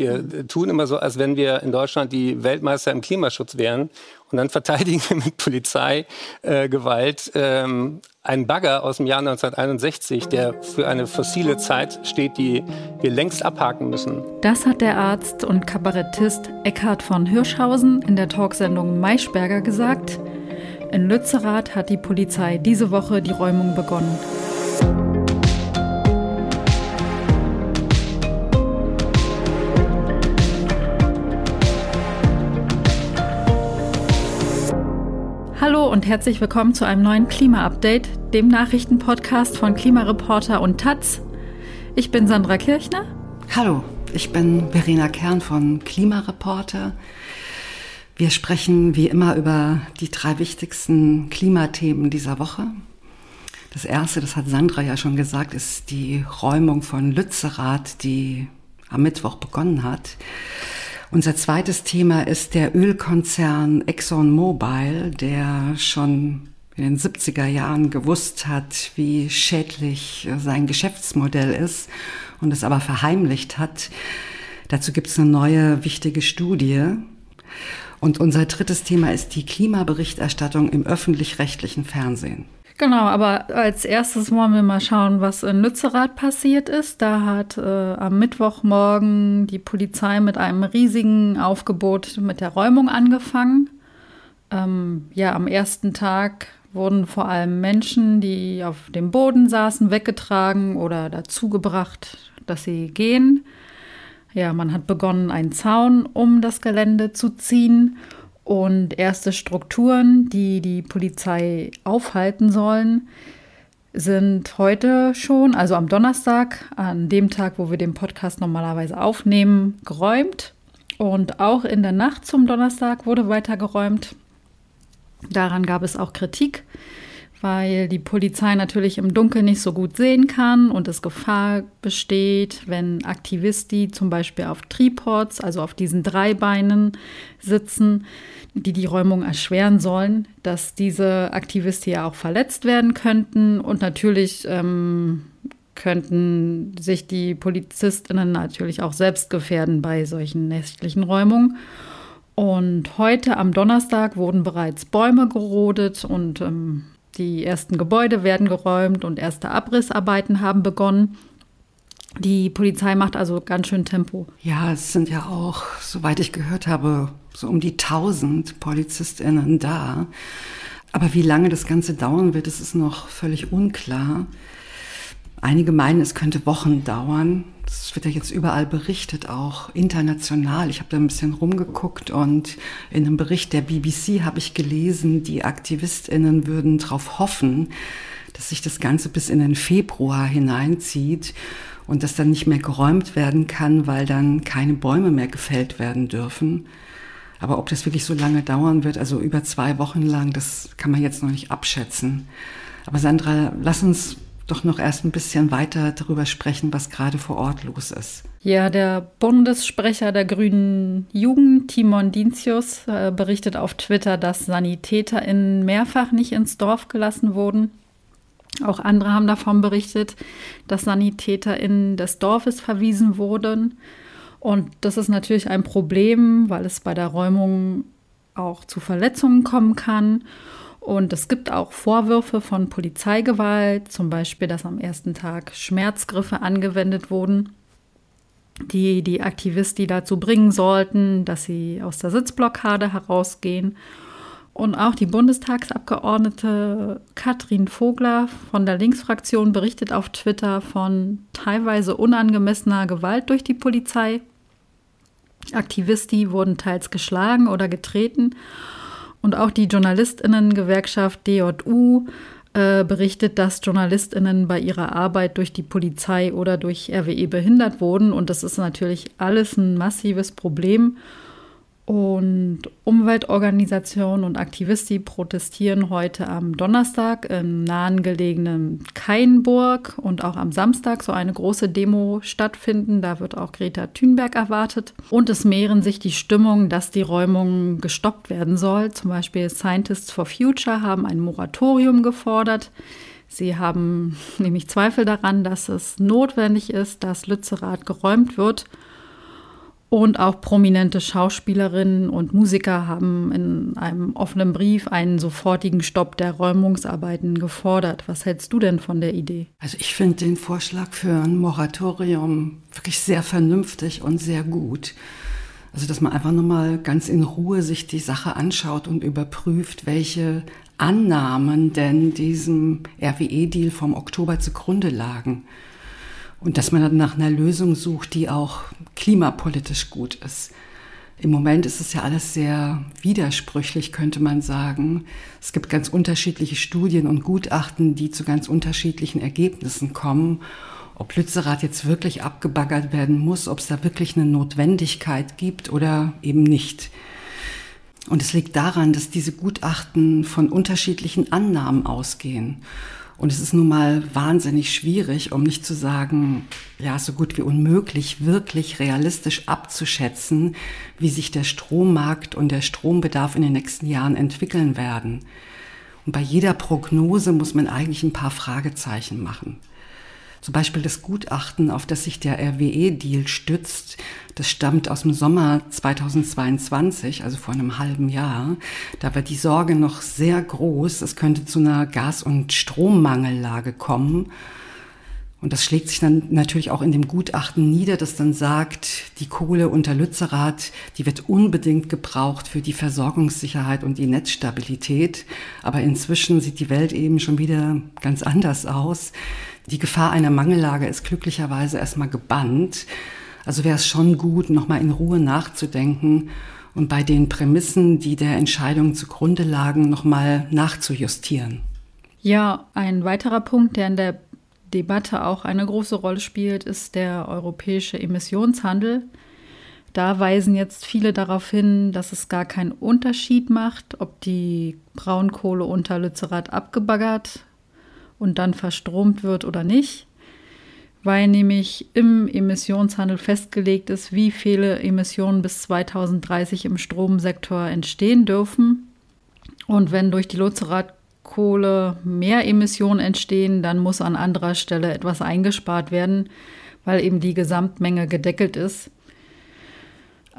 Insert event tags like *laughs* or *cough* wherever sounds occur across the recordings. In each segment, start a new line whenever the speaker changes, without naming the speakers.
Wir tun immer so, als wenn wir in Deutschland die Weltmeister im Klimaschutz wären. Und dann verteidigen wir mit Polizeigewalt äh, ähm, einen Bagger aus dem Jahr 1961, der für eine fossile Zeit steht, die wir längst abhaken müssen.
Das hat der Arzt und Kabarettist Eckhard von Hirschhausen in der Talksendung Maischberger gesagt. In Lützerath hat die Polizei diese Woche die Räumung begonnen. Hallo und herzlich willkommen zu einem neuen Klima-Update, dem Nachrichtenpodcast von Klimareporter und Taz. Ich bin Sandra Kirchner.
Hallo, ich bin Verena Kern von Klimareporter. Wir sprechen wie immer über die drei wichtigsten Klimathemen dieser Woche. Das erste, das hat Sandra ja schon gesagt, ist die Räumung von Lützerath, die am Mittwoch begonnen hat. Unser zweites Thema ist der Ölkonzern ExxonMobil, der schon in den 70er Jahren gewusst hat, wie schädlich sein Geschäftsmodell ist und es aber verheimlicht hat. Dazu gibt es eine neue wichtige Studie. Und unser drittes Thema ist die Klimaberichterstattung im öffentlich-rechtlichen Fernsehen.
Genau, aber als erstes wollen wir mal schauen, was in Lützerath passiert ist. Da hat äh, am Mittwochmorgen die Polizei mit einem riesigen Aufgebot mit der Räumung angefangen. Ähm, ja, am ersten Tag wurden vor allem Menschen, die auf dem Boden saßen, weggetragen oder dazu gebracht, dass sie gehen. Ja, man hat begonnen, einen Zaun um das Gelände zu ziehen und erste Strukturen, die die Polizei aufhalten sollen, sind heute schon, also am Donnerstag, an dem Tag, wo wir den Podcast normalerweise aufnehmen, geräumt. Und auch in der Nacht zum Donnerstag wurde weiter geräumt. Daran gab es auch Kritik weil die Polizei natürlich im Dunkeln nicht so gut sehen kann und es Gefahr besteht, wenn Aktivisten zum Beispiel auf Tripods, also auf diesen drei Beinen sitzen, die die Räumung erschweren sollen, dass diese Aktivisten ja auch verletzt werden könnten und natürlich ähm, könnten sich die Polizistinnen natürlich auch selbst gefährden bei solchen nächtlichen Räumungen. Und heute am Donnerstag wurden bereits Bäume gerodet und ähm, die ersten Gebäude werden geräumt und erste Abrissarbeiten haben begonnen. Die Polizei macht also ganz schön Tempo.
Ja, es sind ja auch, soweit ich gehört habe, so um die 1000 PolizistInnen da. Aber wie lange das Ganze dauern wird, das ist noch völlig unklar. Einige meinen, es könnte Wochen dauern. Das wird ja jetzt überall berichtet, auch international. Ich habe da ein bisschen rumgeguckt und in einem Bericht der BBC habe ich gelesen, die Aktivistinnen würden darauf hoffen, dass sich das Ganze bis in den Februar hineinzieht und dass dann nicht mehr geräumt werden kann, weil dann keine Bäume mehr gefällt werden dürfen. Aber ob das wirklich so lange dauern wird, also über zwei Wochen lang, das kann man jetzt noch nicht abschätzen. Aber Sandra, lass uns doch noch erst ein bisschen weiter darüber sprechen, was gerade vor Ort los ist.
Ja, der Bundessprecher der Grünen Jugend, Timon Dincius, äh, berichtet auf Twitter, dass SanitäterInnen mehrfach nicht ins Dorf gelassen wurden. Auch andere haben davon berichtet, dass SanitäterInnen des Dorfes verwiesen wurden. Und das ist natürlich ein Problem, weil es bei der Räumung auch zu Verletzungen kommen kann. Und es gibt auch Vorwürfe von Polizeigewalt, zum Beispiel, dass am ersten Tag Schmerzgriffe angewendet wurden, die die Aktivisten dazu bringen sollten, dass sie aus der Sitzblockade herausgehen. Und auch die Bundestagsabgeordnete Katrin Vogler von der Linksfraktion berichtet auf Twitter von teilweise unangemessener Gewalt durch die Polizei. Aktivisti wurden teils geschlagen oder getreten und auch die Journalistinnengewerkschaft DJU äh, berichtet, dass Journalistinnen bei ihrer Arbeit durch die Polizei oder durch RWE behindert wurden. Und das ist natürlich alles ein massives Problem. Und Umweltorganisationen und Aktivisten protestieren heute am Donnerstag im nahengelegenen Kainburg und auch am Samstag so eine große Demo stattfinden. Da wird auch Greta Thunberg erwartet. Und es mehren sich die Stimmungen, dass die Räumung gestoppt werden soll. Zum Beispiel Scientists for Future haben ein Moratorium gefordert. Sie haben nämlich Zweifel daran, dass es notwendig ist, dass Lützerath geräumt wird. Und auch prominente Schauspielerinnen und Musiker haben in einem offenen Brief einen sofortigen Stopp der Räumungsarbeiten gefordert. Was hältst du denn von der Idee?
Also ich finde den Vorschlag für ein Moratorium wirklich sehr vernünftig und sehr gut. Also dass man einfach nochmal ganz in Ruhe sich die Sache anschaut und überprüft, welche Annahmen denn diesem RWE-Deal vom Oktober zugrunde lagen. Und dass man dann nach einer Lösung sucht, die auch klimapolitisch gut ist. Im Moment ist es ja alles sehr widersprüchlich, könnte man sagen. Es gibt ganz unterschiedliche Studien und Gutachten, die zu ganz unterschiedlichen Ergebnissen kommen. Ob Lützerath jetzt wirklich abgebaggert werden muss, ob es da wirklich eine Notwendigkeit gibt oder eben nicht. Und es liegt daran, dass diese Gutachten von unterschiedlichen Annahmen ausgehen. Und es ist nun mal wahnsinnig schwierig, um nicht zu sagen, ja, so gut wie unmöglich, wirklich realistisch abzuschätzen, wie sich der Strommarkt und der Strombedarf in den nächsten Jahren entwickeln werden. Und bei jeder Prognose muss man eigentlich ein paar Fragezeichen machen. Zum Beispiel das Gutachten, auf das sich der RWE-Deal stützt, das stammt aus dem Sommer 2022, also vor einem halben Jahr. Da war die Sorge noch sehr groß, es könnte zu einer Gas- und Strommangellage kommen. Und das schlägt sich dann natürlich auch in dem Gutachten nieder, das dann sagt, die Kohle unter Lützerath, die wird unbedingt gebraucht für die Versorgungssicherheit und die Netzstabilität. Aber inzwischen sieht die Welt eben schon wieder ganz anders aus. Die Gefahr einer Mangellage ist glücklicherweise erstmal gebannt. Also wäre es schon gut, nochmal in Ruhe nachzudenken und bei den Prämissen, die der Entscheidung zugrunde lagen, nochmal nachzujustieren.
Ja, ein weiterer Punkt, der in der Debatte auch eine große Rolle spielt, ist der europäische Emissionshandel. Da weisen jetzt viele darauf hin, dass es gar keinen Unterschied macht, ob die Braunkohle unter Lützerath abgebaggert und dann verstromt wird oder nicht, weil nämlich im Emissionshandel festgelegt ist, wie viele Emissionen bis 2030 im Stromsektor entstehen dürfen. Und wenn durch die Lützerath-Kohle mehr Emissionen entstehen, dann muss an anderer Stelle etwas eingespart werden, weil eben die Gesamtmenge gedeckelt ist.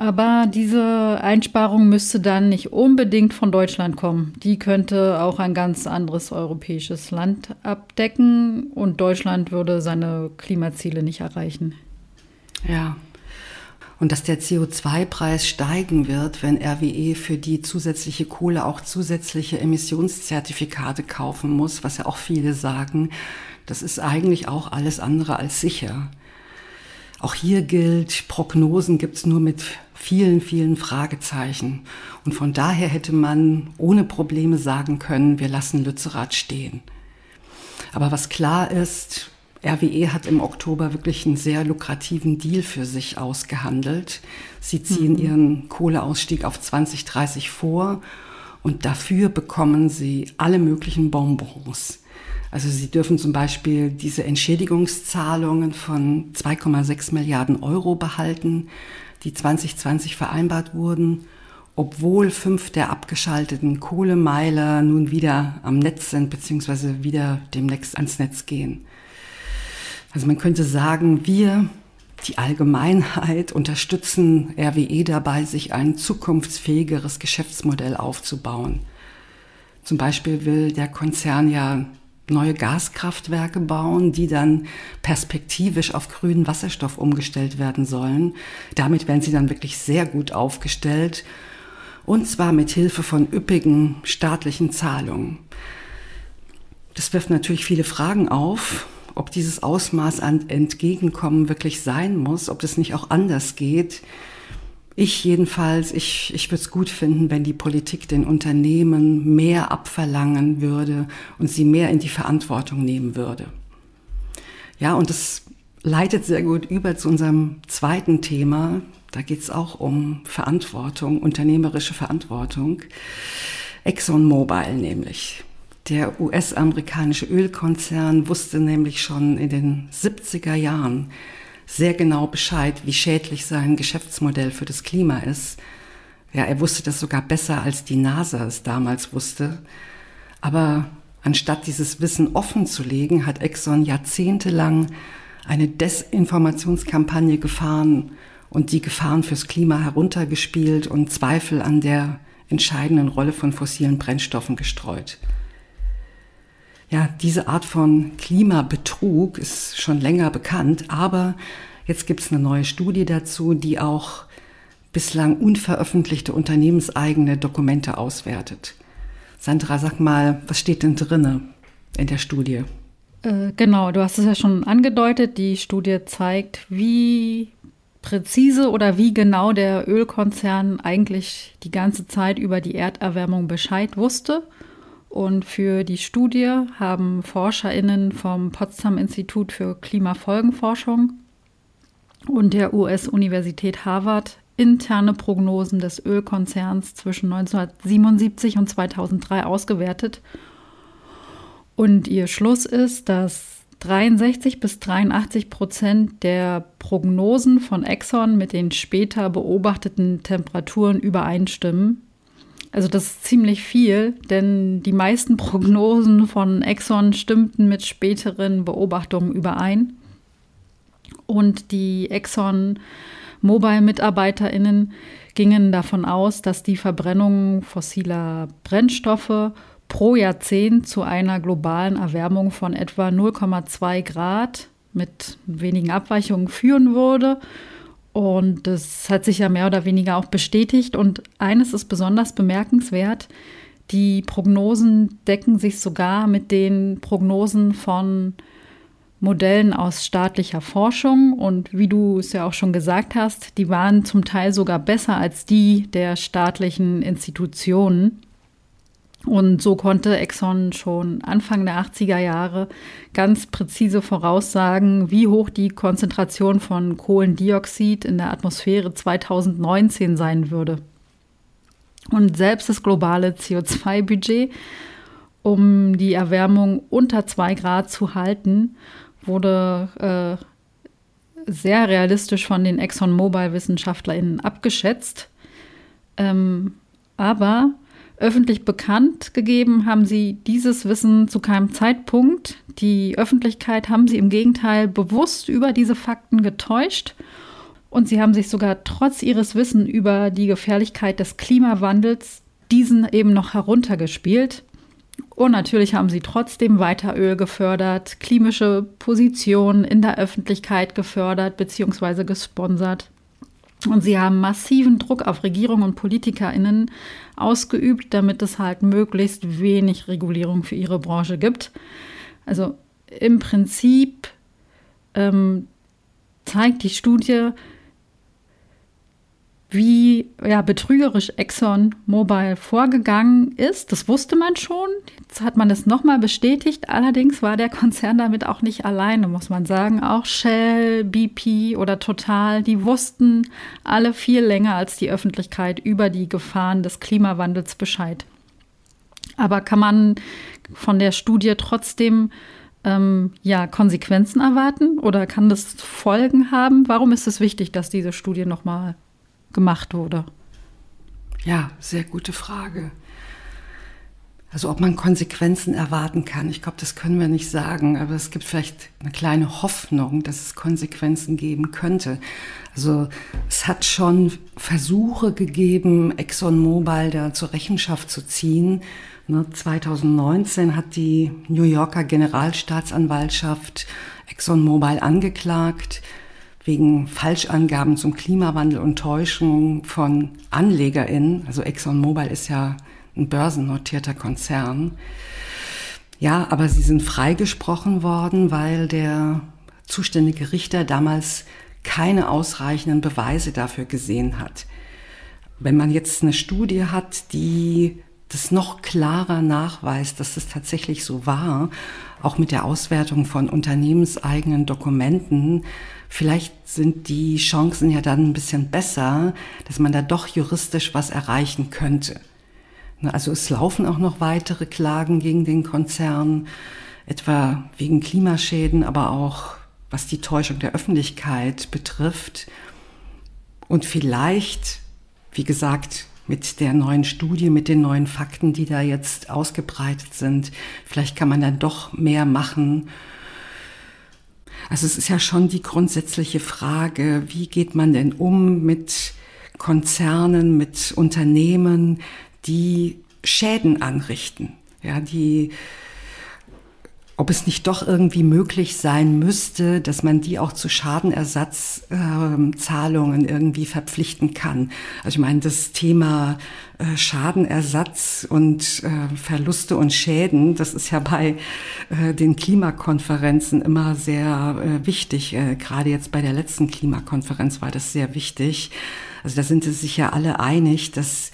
Aber diese Einsparung müsste dann nicht unbedingt von Deutschland kommen. Die könnte auch ein ganz anderes europäisches Land abdecken und Deutschland würde seine Klimaziele nicht erreichen.
Ja. Und dass der CO2-Preis steigen wird, wenn RWE für die zusätzliche Kohle auch zusätzliche Emissionszertifikate kaufen muss, was ja auch viele sagen, das ist eigentlich auch alles andere als sicher. Auch hier gilt, Prognosen gibt es nur mit vielen, vielen Fragezeichen. Und von daher hätte man ohne Probleme sagen können, wir lassen Lützerath stehen. Aber was klar ist, RWE hat im Oktober wirklich einen sehr lukrativen Deal für sich ausgehandelt. Sie ziehen mhm. ihren Kohleausstieg auf 2030 vor und dafür bekommen sie alle möglichen Bonbons. Also sie dürfen zum Beispiel diese Entschädigungszahlungen von 2,6 Milliarden Euro behalten, die 2020 vereinbart wurden, obwohl fünf der abgeschalteten Kohlemeiler nun wieder am Netz sind, beziehungsweise wieder demnächst ans Netz gehen. Also man könnte sagen, wir, die Allgemeinheit, unterstützen RWE dabei, sich ein zukunftsfähigeres Geschäftsmodell aufzubauen. Zum Beispiel will der Konzern ja neue Gaskraftwerke bauen, die dann perspektivisch auf grünen Wasserstoff umgestellt werden sollen. Damit werden sie dann wirklich sehr gut aufgestellt und zwar mit Hilfe von üppigen staatlichen Zahlungen. Das wirft natürlich viele Fragen auf, ob dieses Ausmaß an Entgegenkommen wirklich sein muss, ob das nicht auch anders geht. Ich jedenfalls, ich, ich würde es gut finden, wenn die Politik den Unternehmen mehr abverlangen würde und sie mehr in die Verantwortung nehmen würde. Ja, und das leitet sehr gut über zu unserem zweiten Thema. Da geht es auch um Verantwortung, unternehmerische Verantwortung. ExxonMobil nämlich. Der US-amerikanische Ölkonzern wusste nämlich schon in den 70er Jahren, sehr genau Bescheid, wie schädlich sein Geschäftsmodell für das Klima ist. Ja, er wusste das sogar besser, als die NASA es damals wusste. Aber anstatt dieses Wissen offen zu legen, hat Exxon jahrzehntelang eine Desinformationskampagne gefahren und die Gefahren fürs Klima heruntergespielt und Zweifel an der entscheidenden Rolle von fossilen Brennstoffen gestreut. Ja, diese Art von Klimabetrug ist schon länger bekannt, aber jetzt gibt es eine neue Studie dazu, die auch bislang unveröffentlichte unternehmenseigene Dokumente auswertet. Sandra, sag mal, was steht denn drinne in der Studie?
Äh, genau, du hast es ja schon angedeutet. Die Studie zeigt, wie präzise oder wie genau der Ölkonzern eigentlich die ganze Zeit über die Erderwärmung Bescheid wusste und für die Studie haben ForscherInnen vom Potsdam Institut für Klimafolgenforschung und der US-Universität Harvard interne Prognosen des Ölkonzerns zwischen 1977 und 2003 ausgewertet. Und ihr Schluss ist, dass 63 bis 83 Prozent der Prognosen von Exxon mit den später beobachteten Temperaturen übereinstimmen. Also das ist ziemlich viel, denn die meisten Prognosen von Exxon stimmten mit späteren Beobachtungen überein. Und die Exxon Mobile-MitarbeiterInnen gingen davon aus, dass die Verbrennung fossiler Brennstoffe pro Jahrzehnt zu einer globalen Erwärmung von etwa 0,2 Grad mit wenigen Abweichungen führen würde und das hat sich ja mehr oder weniger auch bestätigt. Und eines ist besonders bemerkenswert. Die Prognosen decken sich sogar mit den Prognosen von Modellen aus staatlicher Forschung. Und wie du es ja auch schon gesagt hast, die waren zum Teil sogar besser als die der staatlichen Institutionen. Und so konnte Exxon schon Anfang der 80er Jahre ganz präzise voraussagen, wie hoch die Konzentration von Kohlendioxid in der Atmosphäre 2019 sein würde. Und selbst das globale CO2-Budget, um die Erwärmung unter 2 Grad zu halten, wurde äh, sehr realistisch von den ExxonMobil-WissenschaftlerInnen abgeschätzt. Ähm, aber öffentlich bekannt gegeben haben sie dieses Wissen zu keinem Zeitpunkt. Die Öffentlichkeit haben sie im Gegenteil bewusst über diese Fakten getäuscht. Und sie haben sich sogar trotz ihres Wissen über die Gefährlichkeit des Klimawandels diesen eben noch heruntergespielt. Und natürlich haben sie trotzdem weiter Öl gefördert, klimische Positionen in der Öffentlichkeit gefördert bzw. gesponsert. Und sie haben massiven Druck auf Regierung und PolitikerInnen ausgeübt, damit es halt möglichst wenig Regulierung für ihre Branche gibt. Also im Prinzip ähm, zeigt die Studie, wie ja, betrügerisch Exxon Mobil vorgegangen ist. Das wusste man schon. Jetzt hat man es nochmal bestätigt. Allerdings war der Konzern damit auch nicht alleine, muss man sagen. Auch Shell, BP oder Total, die wussten alle viel länger als die Öffentlichkeit über die Gefahren des Klimawandels Bescheid. Aber kann man von der Studie trotzdem ähm, ja, Konsequenzen erwarten oder kann das Folgen haben? Warum ist es wichtig, dass diese Studie nochmal gemacht wurde?
Ja, sehr gute Frage. Also ob man Konsequenzen erwarten kann, ich glaube, das können wir nicht sagen, aber es gibt vielleicht eine kleine Hoffnung, dass es Konsequenzen geben könnte. Also es hat schon Versuche gegeben, ExxonMobil da zur Rechenschaft zu ziehen. 2019 ne, hat die New Yorker Generalstaatsanwaltschaft ExxonMobil angeklagt wegen Falschangaben zum Klimawandel und Täuschung von AnlegerInnen. Also ExxonMobil ist ja ein börsennotierter Konzern. Ja, aber sie sind freigesprochen worden, weil der zuständige Richter damals keine ausreichenden Beweise dafür gesehen hat. Wenn man jetzt eine Studie hat, die das noch klarer nachweist, dass es tatsächlich so war, auch mit der Auswertung von unternehmenseigenen Dokumenten, vielleicht sind die Chancen ja dann ein bisschen besser, dass man da doch juristisch was erreichen könnte. Ne, also es laufen auch noch weitere Klagen gegen den Konzern, etwa wegen Klimaschäden, aber auch was die Täuschung der Öffentlichkeit betrifft. Und vielleicht, wie gesagt, mit der neuen Studie, mit den neuen Fakten, die da jetzt ausgebreitet sind, vielleicht kann man dann doch mehr machen, Also es ist ja schon die grundsätzliche Frage, wie geht man denn um mit Konzernen, mit Unternehmen, die Schäden anrichten, ja, die ob es nicht doch irgendwie möglich sein müsste, dass man die auch zu Schadenersatzzahlungen äh, irgendwie verpflichten kann. Also ich meine, das Thema äh, Schadenersatz und äh, Verluste und Schäden, das ist ja bei äh, den Klimakonferenzen immer sehr äh, wichtig. Äh, gerade jetzt bei der letzten Klimakonferenz war das sehr wichtig. Also da sind sie sich ja alle einig, dass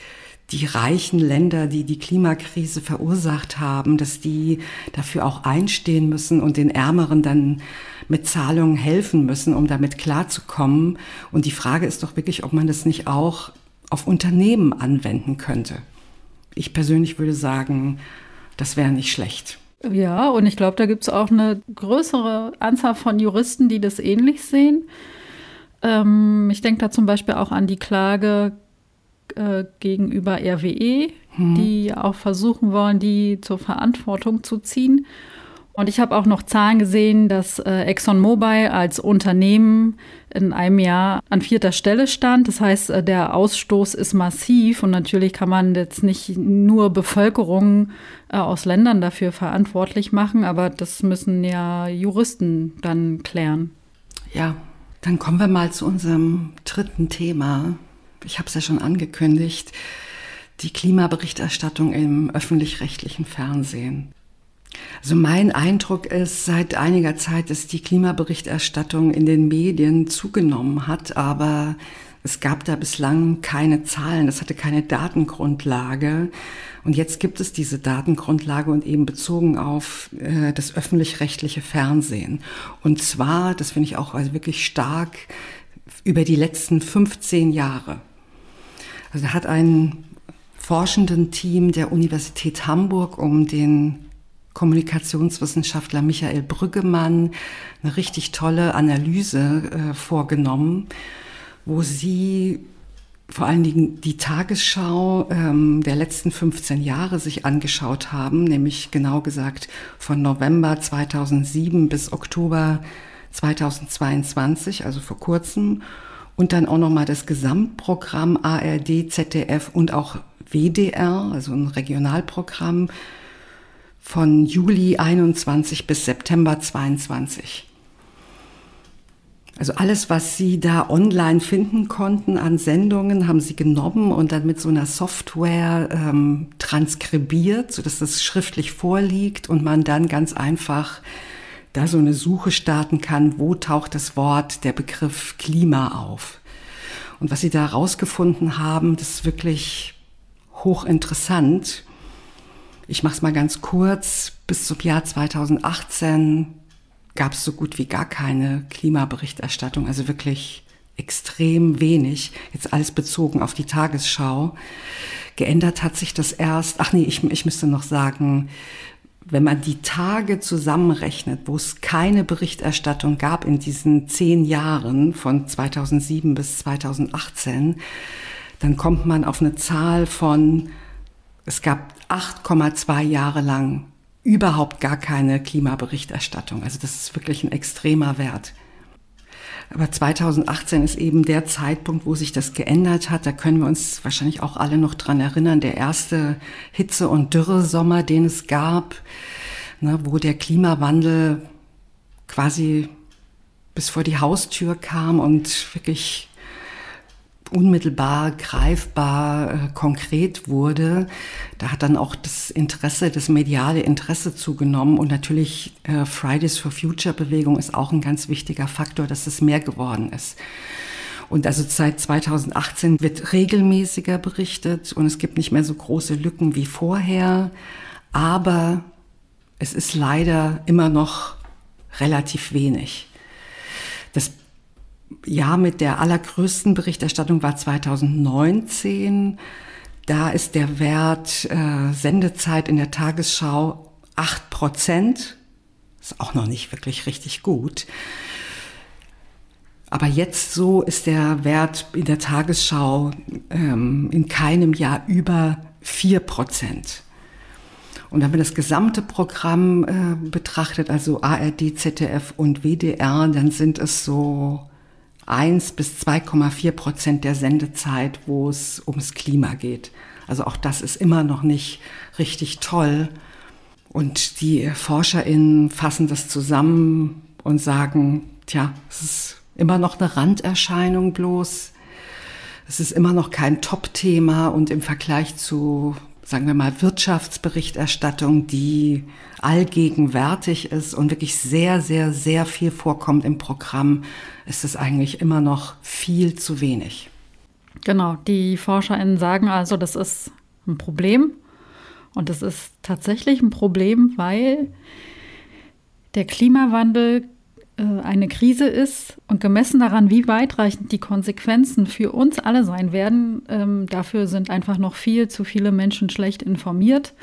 die reichen Länder, die die Klimakrise verursacht haben, dass die dafür auch einstehen müssen und den Ärmeren dann mit Zahlungen helfen müssen, um damit klarzukommen. Und die Frage ist doch wirklich, ob man das nicht auch auf Unternehmen anwenden könnte. Ich persönlich würde sagen, das wäre nicht schlecht.
Ja, und ich glaube, da gibt es auch eine größere Anzahl von Juristen, die das ähnlich sehen. Ähm, ich denke da zum Beispiel auch an die Klage äh, gegenüber RWE, hm. die auch versuchen wollen, die zur Verantwortung zu ziehen. Und ich habe auch noch Zahlen gesehen, dass äh, ExxonMobil als Unternehmen in einem Jahr an vierter Stelle stand. Das heißt, äh, der Ausstoß ist massiv und natürlich kann man jetzt nicht nur Bevölkerung äh, aus Ländern dafür verantwortlich machen, aber das müssen ja Juristen dann klären.
Ja, dann kommen wir mal zu unserem dritten Thema, ich habe es ja schon angekündigt, die Klimaberichterstattung im öffentlich-rechtlichen Fernsehen. Also mein Eindruck ist seit einiger Zeit, dass die Klimaberichterstattung in den Medien zugenommen hat, aber es gab da bislang keine Zahlen, es hatte keine Datengrundlage. Und jetzt gibt es diese Datengrundlage und eben bezogen auf äh, das öffentlich-rechtliche Fernsehen. Und zwar, das finde ich auch also wirklich stark, über die letzten 15 Jahre. Also hat ein forschenden Team der Universität Hamburg um den Kommunikationswissenschaftler Michael Brüggemann eine richtig tolle Analyse äh, vorgenommen, wo sie vor allen Dingen die Tagesschau ähm, der letzten 15 Jahre sich angeschaut haben, nämlich genau gesagt von November 2007 bis Oktober 2022, also vor kurzem und dann auch nochmal das Gesamtprogramm ARD, ZDF und auch WDR, also ein Regionalprogramm von Juli 21 bis September 22. Also alles, was Sie da online finden konnten an Sendungen, haben Sie genommen und dann mit so einer Software ähm, transkribiert, sodass das schriftlich vorliegt und man dann ganz einfach da so eine Suche starten kann, wo taucht das Wort, der Begriff Klima auf. Und was sie da herausgefunden haben, das ist wirklich hochinteressant. Ich mache es mal ganz kurz. Bis zum Jahr 2018 gab es so gut wie gar keine Klimaberichterstattung, also wirklich extrem wenig. Jetzt alles bezogen auf die Tagesschau. Geändert hat sich das erst, ach nee, ich, ich müsste noch sagen, wenn man die Tage zusammenrechnet, wo es keine Berichterstattung gab in diesen zehn Jahren von 2007 bis 2018, dann kommt man auf eine Zahl von, es gab 8,2 Jahre lang überhaupt gar keine Klimaberichterstattung. Also das ist wirklich ein extremer Wert. Aber 2018 ist eben der Zeitpunkt, wo sich das geändert hat. Da können wir uns wahrscheinlich auch alle noch dran erinnern. Der erste Hitze- und Dürresommer, den es gab, ne, wo der Klimawandel quasi bis vor die Haustür kam und wirklich unmittelbar greifbar äh, konkret wurde, da hat dann auch das Interesse, das mediale Interesse zugenommen und natürlich äh, Fridays for Future Bewegung ist auch ein ganz wichtiger Faktor, dass es mehr geworden ist. Und also seit 2018 wird regelmäßiger berichtet und es gibt nicht mehr so große Lücken wie vorher, aber es ist leider immer noch relativ wenig. Das Jahr mit der allergrößten Berichterstattung war 2019. Da ist der Wert äh, Sendezeit in der Tagesschau acht Prozent. Ist auch noch nicht wirklich richtig gut. Aber jetzt so ist der Wert in der Tagesschau ähm, in keinem Jahr über vier Prozent. Und wenn man das gesamte Programm äh, betrachtet, also ARD, ZDF und WDR, dann sind es so 1 bis 2,4 Prozent der Sendezeit, wo es ums Klima geht. Also auch das ist immer noch nicht richtig toll. Und die ForscherInnen fassen das zusammen und sagen, tja, es ist immer noch eine Randerscheinung bloß. Es ist immer noch kein Top-Thema und im Vergleich zu, sagen wir mal, Wirtschaftsberichterstattung, die allgegenwärtig ist und wirklich sehr, sehr, sehr viel vorkommt im Programm, ist es eigentlich immer noch viel zu wenig.
Genau, die ForscherInnen sagen also, das ist ein Problem. Und das ist tatsächlich ein Problem, weil der Klimawandel eine Krise ist und gemessen daran, wie weitreichend die Konsequenzen für uns alle sein werden, ähm, dafür sind einfach noch viel zu viele Menschen schlecht informiert.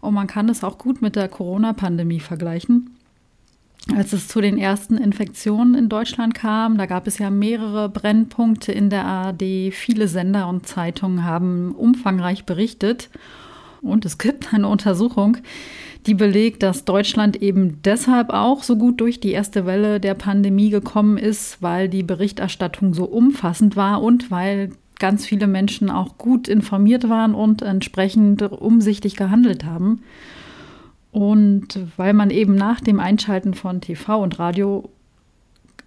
Und man kann es auch gut mit der Corona-Pandemie vergleichen. Als es zu den ersten Infektionen in Deutschland kam, da gab es ja mehrere Brennpunkte in der ARD. Viele Sender und Zeitungen haben umfangreich berichtet. Und es gibt eine Untersuchung, die belegt, dass Deutschland eben deshalb auch so gut durch die erste Welle der Pandemie gekommen ist, weil die Berichterstattung so umfassend war und weil ganz viele Menschen auch gut informiert waren und entsprechend umsichtig gehandelt haben. Und weil man eben nach dem Einschalten von TV und Radio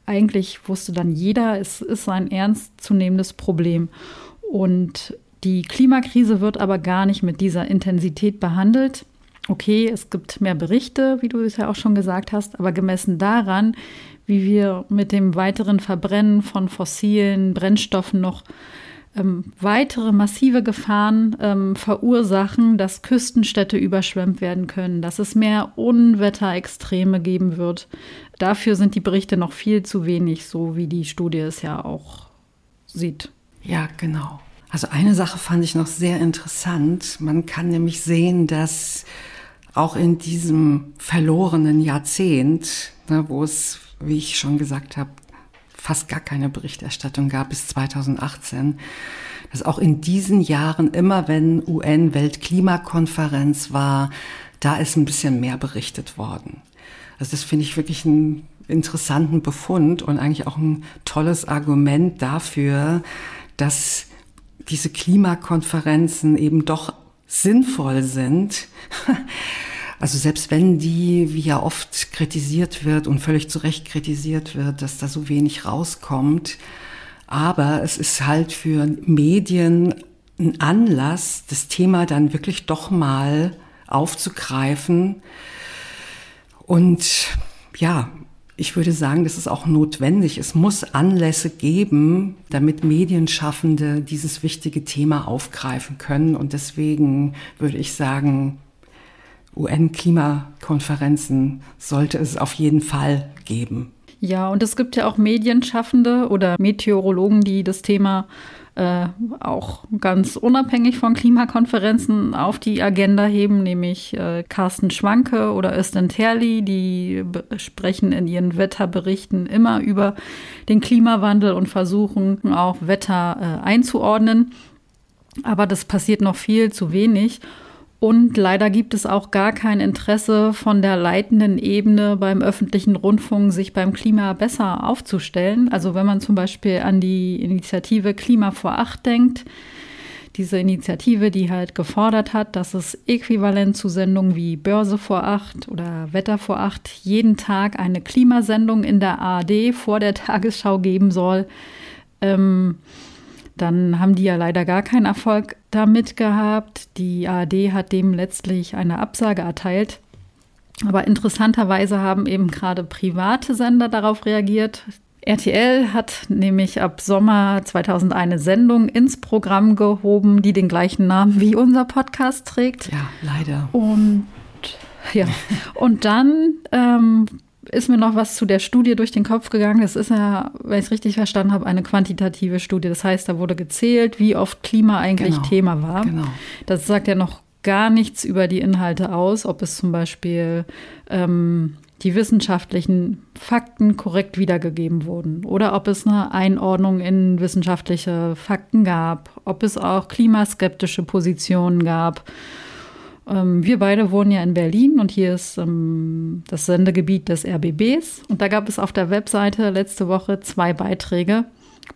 eigentlich wusste dann jeder, es ist ein ernstzunehmendes Problem. Und die Klimakrise wird aber gar nicht mit dieser Intensität behandelt okay, es gibt mehr Berichte, wie du es ja auch schon gesagt hast, aber gemessen daran, wie wir mit dem weiteren Verbrennen von fossilen Brennstoffen noch ähm, weitere massive Gefahren ähm, verursachen, dass Küstenstädte überschwemmt werden können, dass es mehr Unwetterextreme geben wird. Dafür sind die Berichte noch viel zu wenig, so wie die Studie es ja auch sieht.
Ja, genau. Also eine Sache fand ich noch sehr interessant. Man kann nämlich sehen, dass auch in diesem verlorenen Jahrzehnt, ne, wo es, wie ich schon gesagt habe, fast gar keine Berichterstattung gab bis 2018, dass auch in diesen Jahren immer, wenn UN-Weltklimakonferenz war, da ist ein bisschen mehr berichtet worden. Also das finde ich wirklich einen interessanten Befund und eigentlich auch ein tolles Argument dafür, dass diese Klimakonferenzen eben doch sinnvoll sind. *laughs* Also selbst wenn die, wie ja oft kritisiert wird und völlig zu Recht kritisiert wird, dass da so wenig rauskommt, aber es ist halt für Medien ein Anlass, das Thema dann wirklich doch mal aufzugreifen. Und ja, ich würde sagen, das ist auch notwendig. Es muss Anlässe geben, damit Medienschaffende dieses wichtige Thema aufgreifen können. Und deswegen würde ich sagen, UN-Klimakonferenzen sollte es auf jeden Fall geben.
Ja, und es gibt ja auch Medienschaffende oder Meteorologen, die das Thema äh, auch ganz unabhängig von Klimakonferenzen auf die Agenda heben, nämlich äh, Carsten Schwanke oder Östen Terli, die sprechen in ihren Wetterberichten immer über den Klimawandel und versuchen auch Wetter äh, einzuordnen. Aber das passiert noch viel zu wenig. Und leider gibt es auch gar kein Interesse von der leitenden Ebene beim öffentlichen Rundfunk, sich beim Klima besser aufzustellen. Also wenn man zum Beispiel an die Initiative Klima vor Acht denkt, diese Initiative, die halt gefordert hat, dass es äquivalent zu Sendungen wie Börse vor Acht oder Wetter vor Acht jeden Tag eine Klimasendung in der ARD vor der Tagesschau geben soll. Ähm, dann haben die ja leider gar keinen Erfolg damit gehabt. Die ARD hat dem letztlich eine Absage erteilt. Aber interessanterweise haben eben gerade private Sender darauf reagiert. RTL hat nämlich ab Sommer 2001 eine Sendung ins Programm gehoben, die den gleichen Namen wie unser Podcast trägt.
Ja, leider.
Und ja, und dann ähm, ist mir noch was zu der Studie durch den Kopf gegangen. Das ist ja, wenn ich es richtig verstanden habe, eine quantitative Studie. Das heißt, da wurde gezählt, wie oft Klima eigentlich genau, Thema war. Genau. Das sagt ja noch gar nichts über die Inhalte aus, ob es zum Beispiel ähm, die wissenschaftlichen Fakten korrekt wiedergegeben wurden oder ob es eine Einordnung in wissenschaftliche Fakten gab, ob es auch klimaskeptische Positionen gab wir beide wohnen ja in Berlin und hier ist ähm, das Sendegebiet des RBBs. Und da gab es auf der Webseite letzte Woche zwei Beiträge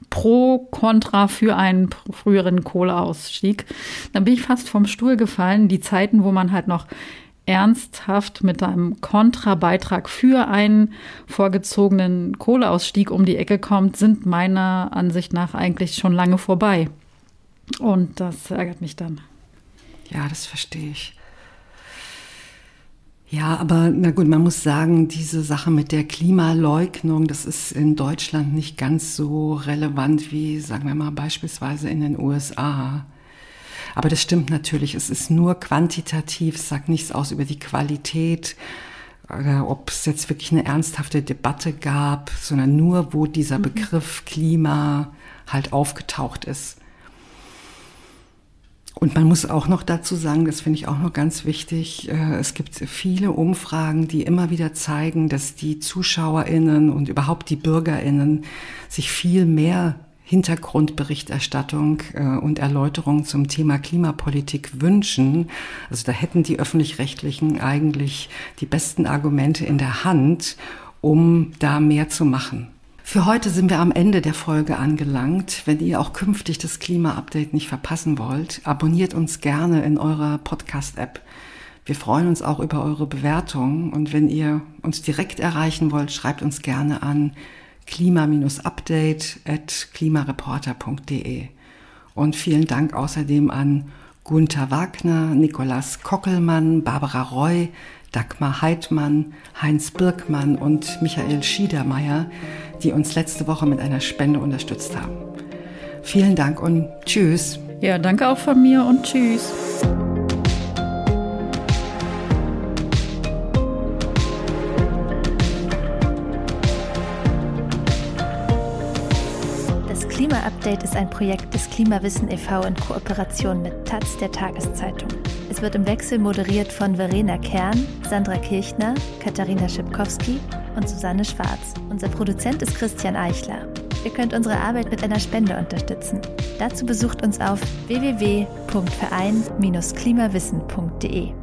pro, contra für einen früheren Kohleausstieg. Da bin ich fast vom Stuhl gefallen. Die Zeiten, wo man halt noch ernsthaft mit einem Kontrabeitrag für einen vorgezogenen Kohleausstieg um die Ecke kommt, sind meiner Ansicht nach eigentlich schon lange vorbei. Und das ärgert mich dann.
Ja, das verstehe ich. Ja, aber na gut, man muss sagen, diese Sache mit der Klimaleugnung, das ist in Deutschland nicht ganz so relevant wie, sagen wir mal, beispielsweise in den USA. Aber das stimmt natürlich, es ist nur quantitativ, es sagt nichts aus über die Qualität oder ob es jetzt wirklich eine ernsthafte Debatte gab, sondern nur, wo dieser mhm. Begriff Klima halt aufgetaucht ist. Und man muss auch noch dazu sagen, das finde ich auch noch ganz wichtig, äh, es gibt viele Umfragen, die immer wieder zeigen, dass die Zuschauerinnen und überhaupt die Bürgerinnen sich viel mehr Hintergrundberichterstattung äh, und Erläuterung zum Thema Klimapolitik wünschen. Also da hätten die öffentlich-rechtlichen eigentlich die besten Argumente in der Hand, um da mehr zu machen. Für heute sind wir am Ende der Folge angelangt. Wenn ihr auch künftig das Klima-Update nicht verpassen wollt, abonniert uns gerne in eurer Podcast-App. Wir freuen uns auch über eure Bewertung und wenn ihr uns direkt erreichen wollt, schreibt uns gerne an klima-update at klimareporter.de. Und vielen Dank außerdem an Gunther Wagner, Nikolas Kockelmann, Barbara Roy, Dagmar Heidmann, Heinz Birkmann und Michael Schiedermeier, die uns letzte Woche mit einer Spende unterstützt haben. Vielen Dank und tschüss.
Ja, danke auch von mir und tschüss.
Das Klima-Update ist ein Projekt des Klimawissen e.V. in Kooperation mit Taz der Tageszeitung. Es wird im Wechsel moderiert von Verena Kern, Sandra Kirchner, Katharina Schipkowski und Susanne Schwarz. Unser Produzent ist Christian Eichler. Ihr könnt unsere Arbeit mit einer Spende unterstützen. Dazu besucht uns auf www.verein-klimawissen.de.